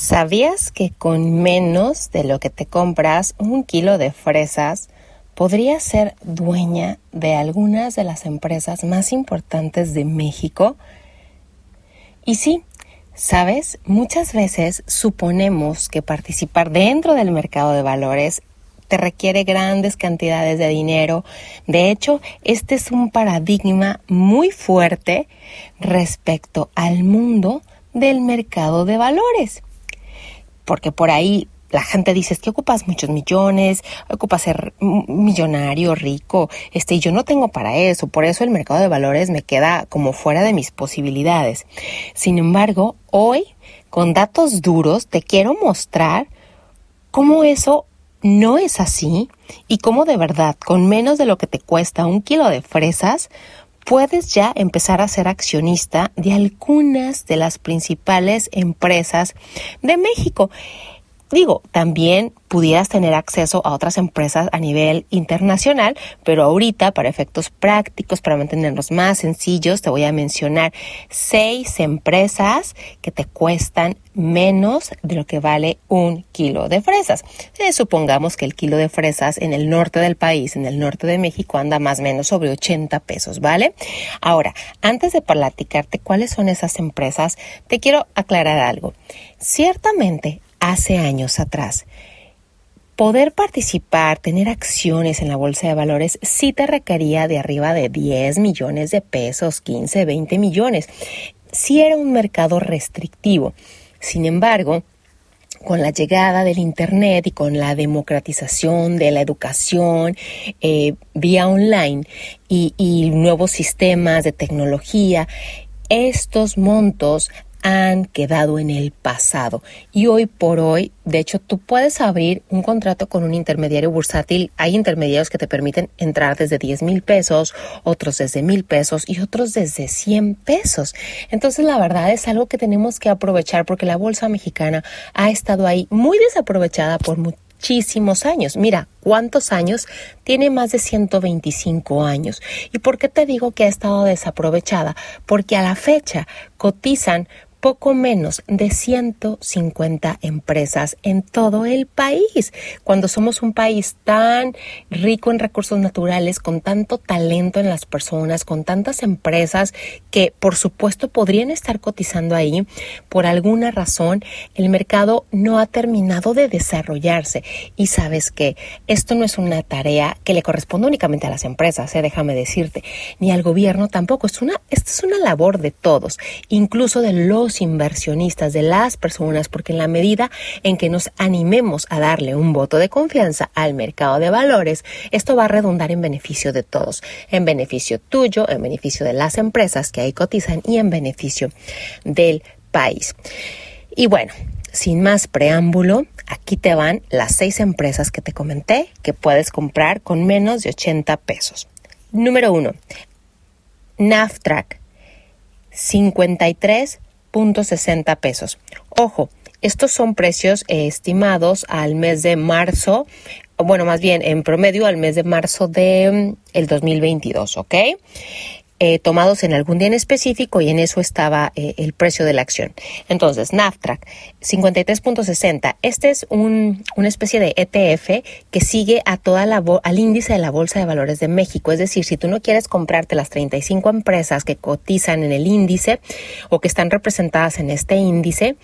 ¿Sabías que con menos de lo que te compras un kilo de fresas podrías ser dueña de algunas de las empresas más importantes de México? Y sí, sabes, muchas veces suponemos que participar dentro del mercado de valores te requiere grandes cantidades de dinero. De hecho, este es un paradigma muy fuerte respecto al mundo del mercado de valores porque por ahí la gente dice, es que ocupas muchos millones, ocupas ser millonario, rico, este, y yo no tengo para eso, por eso el mercado de valores me queda como fuera de mis posibilidades. Sin embargo, hoy, con datos duros, te quiero mostrar cómo eso no es así y cómo de verdad, con menos de lo que te cuesta un kilo de fresas, puedes ya empezar a ser accionista de algunas de las principales empresas de México. Digo, también pudieras tener acceso a otras empresas a nivel internacional, pero ahorita, para efectos prácticos, para mantenernos más sencillos, te voy a mencionar seis empresas que te cuestan menos de lo que vale un kilo de fresas. Supongamos que el kilo de fresas en el norte del país, en el norte de México, anda más o menos sobre 80 pesos, ¿vale? Ahora, antes de platicarte cuáles son esas empresas, te quiero aclarar algo. Ciertamente, hace años atrás. Poder participar, tener acciones en la bolsa de valores sí te requería de arriba de 10 millones de pesos, 15, 20 millones. Sí era un mercado restrictivo. Sin embargo, con la llegada del Internet y con la democratización de la educación eh, vía online y, y nuevos sistemas de tecnología, estos montos han quedado en el pasado y hoy por hoy, de hecho, tú puedes abrir un contrato con un intermediario bursátil. Hay intermediarios que te permiten entrar desde 10 mil pesos, otros desde mil pesos y otros desde 100 pesos. Entonces, la verdad es algo que tenemos que aprovechar porque la bolsa mexicana ha estado ahí muy desaprovechada por muchísimos años. Mira, ¿cuántos años? Tiene más de 125 años. ¿Y por qué te digo que ha estado desaprovechada? Porque a la fecha cotizan poco menos de 150 empresas en todo el país. Cuando somos un país tan rico en recursos naturales, con tanto talento en las personas, con tantas empresas que por supuesto podrían estar cotizando ahí, por alguna razón el mercado no ha terminado de desarrollarse. Y sabes que esto no es una tarea que le corresponde únicamente a las empresas, ¿eh? déjame decirte, ni al gobierno tampoco. Es una, esta es una labor de todos, incluso de los inversionistas, de las personas, porque en la medida en que nos animemos a darle un voto de confianza al mercado de valores, esto va a redundar en beneficio de todos, en beneficio tuyo, en beneficio de las empresas que ahí cotizan y en beneficio del país. Y bueno, sin más preámbulo, aquí te van las seis empresas que te comenté que puedes comprar con menos de 80 pesos. Número uno, NAFTRAC, 53.60 pesos. Ojo, estos son precios eh, estimados al mes de marzo, bueno, más bien en promedio al mes de marzo de mm, el 2022, ¿ok? Eh, tomados en algún día en específico y en eso estaba eh, el precio de la acción. Entonces, NAFTRAC 53.60. Este es un, una especie de ETF que sigue a toda la al índice de la Bolsa de Valores de México. Es decir, si tú no quieres comprarte las 35 empresas que cotizan en el índice o que están representadas en este índice,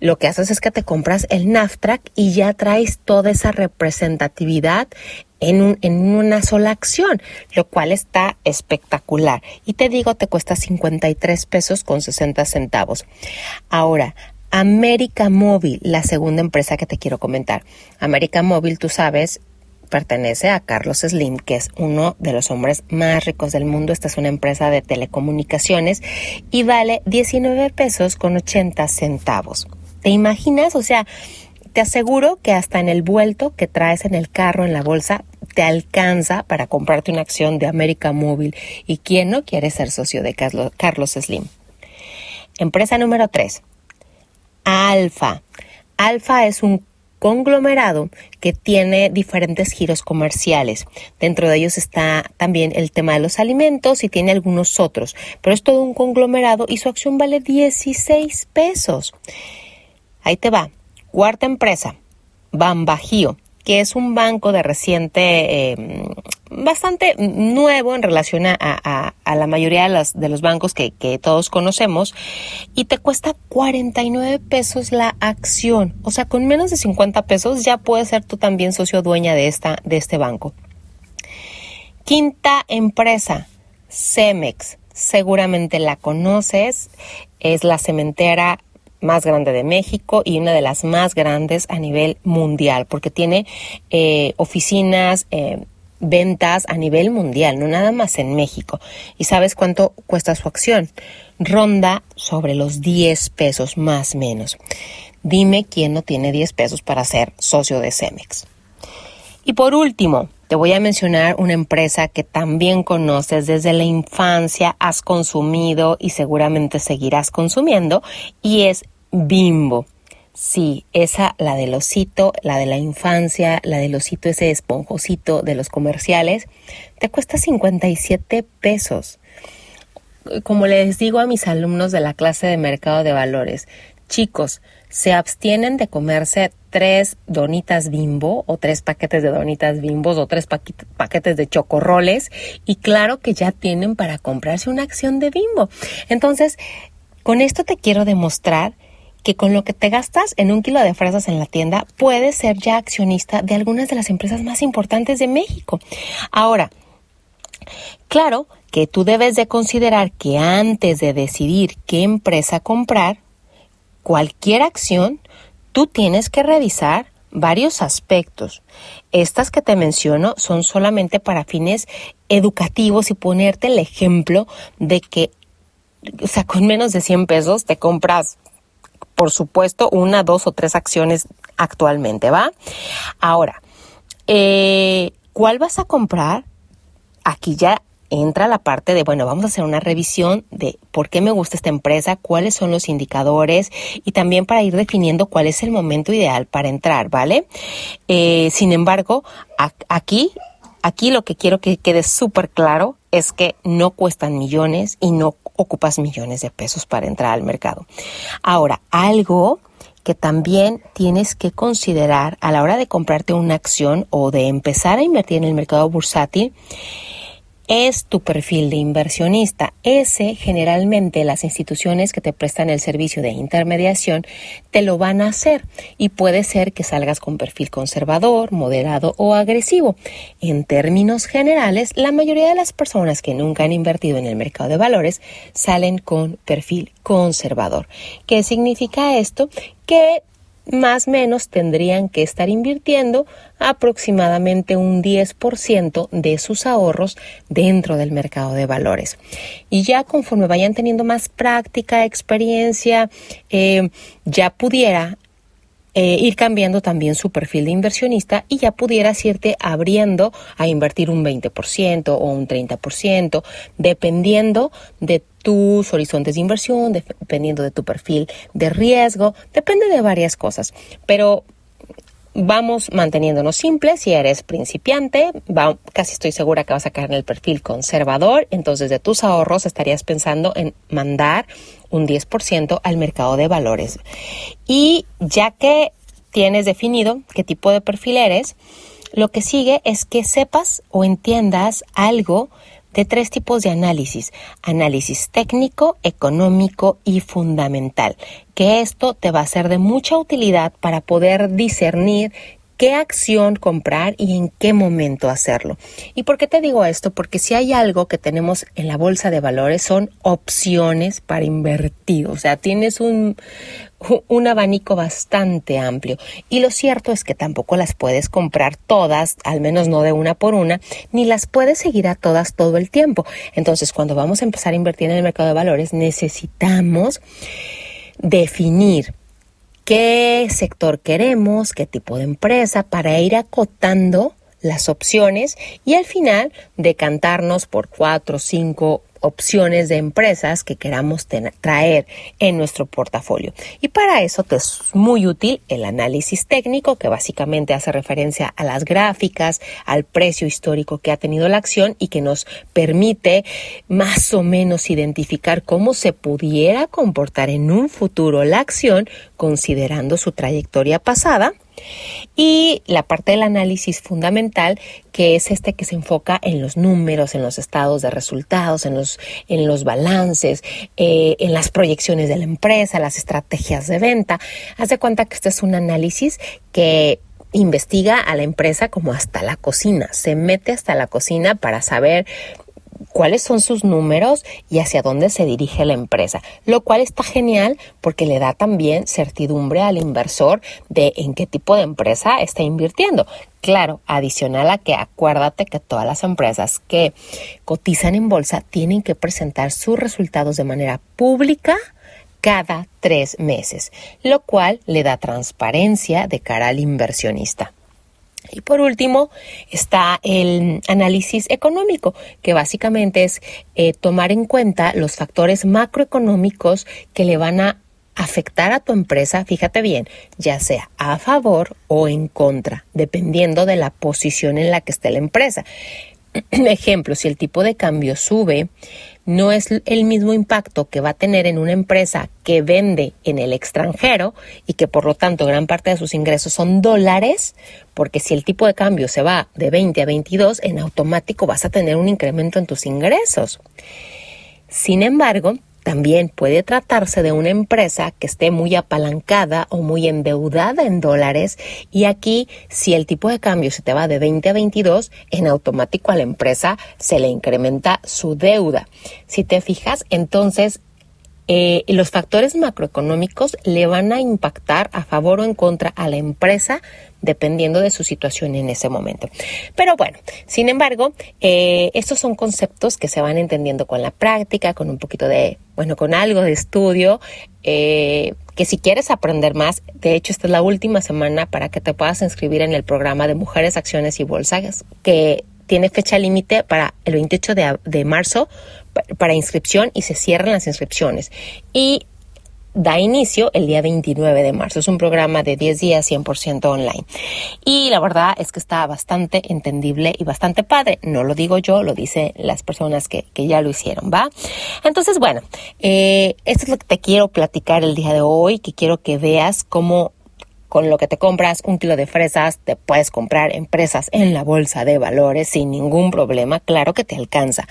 lo que haces es que te compras el NAFTRAC y ya traes toda esa representatividad en, en una sola acción, lo cual está espectacular. Y te digo, te cuesta 53 pesos con 60 centavos. Ahora, América Móvil, la segunda empresa que te quiero comentar. América Móvil, tú sabes, pertenece a Carlos Slim, que es uno de los hombres más ricos del mundo. Esta es una empresa de telecomunicaciones y vale 19 pesos con 80 centavos. ¿Te imaginas? O sea, te aseguro que hasta en el vuelto que traes en el carro, en la bolsa, te alcanza para comprarte una acción de América Móvil. ¿Y quién no quiere ser socio de Carlos Slim? Empresa número 3. Alfa. Alfa es un conglomerado que tiene diferentes giros comerciales. Dentro de ellos está también el tema de los alimentos y tiene algunos otros, pero es todo un conglomerado y su acción vale 16 pesos. Ahí te va. Cuarta empresa, Bambajío que es un banco de reciente, eh, bastante nuevo en relación a, la mayoría de los, bancos que, que, todos conocemos, y te cuesta 49 pesos la acción. O sea, con menos de 50 pesos ya puedes ser tú también socio dueña de, esta, de este banco. Quinta empresa, Cemex. Seguramente la conoces, es la cementera más grande de México y una de las más grandes a nivel mundial, porque tiene eh, oficinas, eh, ventas a nivel mundial, no nada más en México. ¿Y sabes cuánto cuesta su acción? Ronda sobre los 10 pesos más menos. Dime quién no tiene 10 pesos para ser socio de Cemex. Y por último, te voy a mencionar una empresa que también conoces desde la infancia, has consumido y seguramente seguirás consumiendo, y es Bimbo. Sí, esa, la del osito, la de la infancia, la del osito ese esponjosito de los comerciales, te cuesta 57 pesos. Como les digo a mis alumnos de la clase de mercado de valores, chicos, se abstienen de comerse tres donitas bimbo o tres paquetes de donitas bimbos o tres paquetes de chocorroles y claro que ya tienen para comprarse una acción de bimbo. Entonces, con esto te quiero demostrar que con lo que te gastas en un kilo de fresas en la tienda puedes ser ya accionista de algunas de las empresas más importantes de México. Ahora, claro que tú debes de considerar que antes de decidir qué empresa comprar, cualquier acción, tú tienes que revisar varios aspectos. Estas que te menciono son solamente para fines educativos y ponerte el ejemplo de que, o sea, con menos de 100 pesos te compras por supuesto, una, dos o tres acciones actualmente, ¿va? Ahora, eh, ¿cuál vas a comprar? Aquí ya entra la parte de, bueno, vamos a hacer una revisión de por qué me gusta esta empresa, cuáles son los indicadores y también para ir definiendo cuál es el momento ideal para entrar, ¿vale? Eh, sin embargo, aquí, aquí lo que quiero que quede súper claro es que no cuestan millones y no ocupas millones de pesos para entrar al mercado. Ahora, algo que también tienes que considerar a la hora de comprarte una acción o de empezar a invertir en el mercado bursátil es tu perfil de inversionista. Ese generalmente las instituciones que te prestan el servicio de intermediación te lo van a hacer y puede ser que salgas con perfil conservador, moderado o agresivo. En términos generales, la mayoría de las personas que nunca han invertido en el mercado de valores salen con perfil conservador. ¿Qué significa esto? Que más o menos tendrían que estar invirtiendo aproximadamente un 10% de sus ahorros dentro del mercado de valores. Y ya conforme vayan teniendo más práctica, experiencia, eh, ya pudiera eh, ir cambiando también su perfil de inversionista y ya pudieras irte abriendo a invertir un 20% o un 30%, dependiendo de tus horizontes de inversión, dependiendo de tu perfil de riesgo, depende de varias cosas. Pero vamos manteniéndonos simples. Si eres principiante, casi estoy segura que vas a caer en el perfil conservador. Entonces, de tus ahorros estarías pensando en mandar un 10% al mercado de valores. Y ya que tienes definido qué tipo de perfil eres, lo que sigue es que sepas o entiendas algo de tres tipos de análisis. Análisis técnico, económico y fundamental. Que esto te va a ser de mucha utilidad para poder discernir qué acción comprar y en qué momento hacerlo. ¿Y por qué te digo esto? Porque si hay algo que tenemos en la bolsa de valores son opciones para invertir. O sea, tienes un, un abanico bastante amplio. Y lo cierto es que tampoco las puedes comprar todas, al menos no de una por una, ni las puedes seguir a todas todo el tiempo. Entonces, cuando vamos a empezar a invertir en el mercado de valores, necesitamos definir qué sector queremos, qué tipo de empresa, para ir acotando las opciones y al final decantarnos por cuatro, cinco opciones de empresas que queramos traer en nuestro portafolio. Y para eso te es muy útil el análisis técnico, que básicamente hace referencia a las gráficas, al precio histórico que ha tenido la acción y que nos permite más o menos identificar cómo se pudiera comportar en un futuro la acción considerando su trayectoria pasada y la parte del análisis fundamental, que es este que se enfoca en los números, en los estados de resultados, en los, en los balances, eh, en las proyecciones de la empresa, las estrategias de venta. Haz de cuenta que este es un análisis que investiga a la empresa como hasta la cocina, se mete hasta la cocina para saber cuáles son sus números y hacia dónde se dirige la empresa, lo cual está genial porque le da también certidumbre al inversor de en qué tipo de empresa está invirtiendo. Claro, adicional a que acuérdate que todas las empresas que cotizan en bolsa tienen que presentar sus resultados de manera pública cada tres meses, lo cual le da transparencia de cara al inversionista. Y por último está el análisis económico, que básicamente es eh, tomar en cuenta los factores macroeconómicos que le van a afectar a tu empresa, fíjate bien, ya sea a favor o en contra, dependiendo de la posición en la que esté la empresa. Ejemplo, si el tipo de cambio sube, no es el mismo impacto que va a tener en una empresa que vende en el extranjero y que por lo tanto gran parte de sus ingresos son dólares, porque si el tipo de cambio se va de 20 a 22, en automático vas a tener un incremento en tus ingresos. Sin embargo, también puede tratarse de una empresa que esté muy apalancada o muy endeudada en dólares y aquí si el tipo de cambio se te va de 20 a 22, en automático a la empresa se le incrementa su deuda. Si te fijas, entonces eh, los factores macroeconómicos le van a impactar a favor o en contra a la empresa dependiendo de su situación en ese momento. Pero bueno, sin embargo, eh, estos son conceptos que se van entendiendo con la práctica, con un poquito de, bueno, con algo de estudio, eh, que si quieres aprender más, de hecho esta es la última semana para que te puedas inscribir en el programa de Mujeres, Acciones y Bolsas, que tiene fecha límite para el 28 de, de marzo para inscripción y se cierran las inscripciones. Y da inicio el día 29 de marzo. Es un programa de 10 días 100% online. Y la verdad es que está bastante entendible y bastante padre. No lo digo yo, lo dicen las personas que, ya lo hicieron, ¿va? Entonces, bueno, eh, esto es lo que te quiero platicar el día de hoy, que quiero que veas cómo con lo que te compras un kilo de fresas, te puedes comprar empresas en la bolsa de valores sin ningún problema, claro que te alcanza.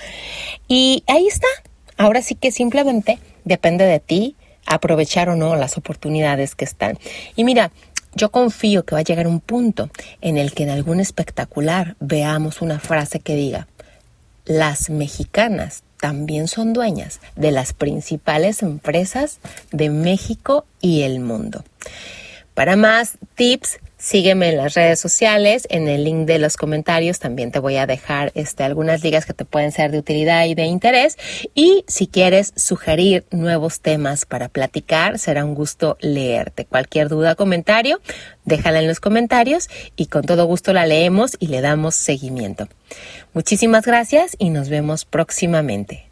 Y ahí está. Ahora sí que simplemente depende de ti aprovechar o no las oportunidades que están. Y mira, yo confío que va a llegar un punto en el que en algún espectacular veamos una frase que diga, las mexicanas también son dueñas de las principales empresas de México y el mundo. Para más tips, sígueme en las redes sociales, en el link de los comentarios también te voy a dejar este, algunas ligas que te pueden ser de utilidad y de interés. Y si quieres sugerir nuevos temas para platicar, será un gusto leerte. Cualquier duda o comentario, déjala en los comentarios y con todo gusto la leemos y le damos seguimiento. Muchísimas gracias y nos vemos próximamente.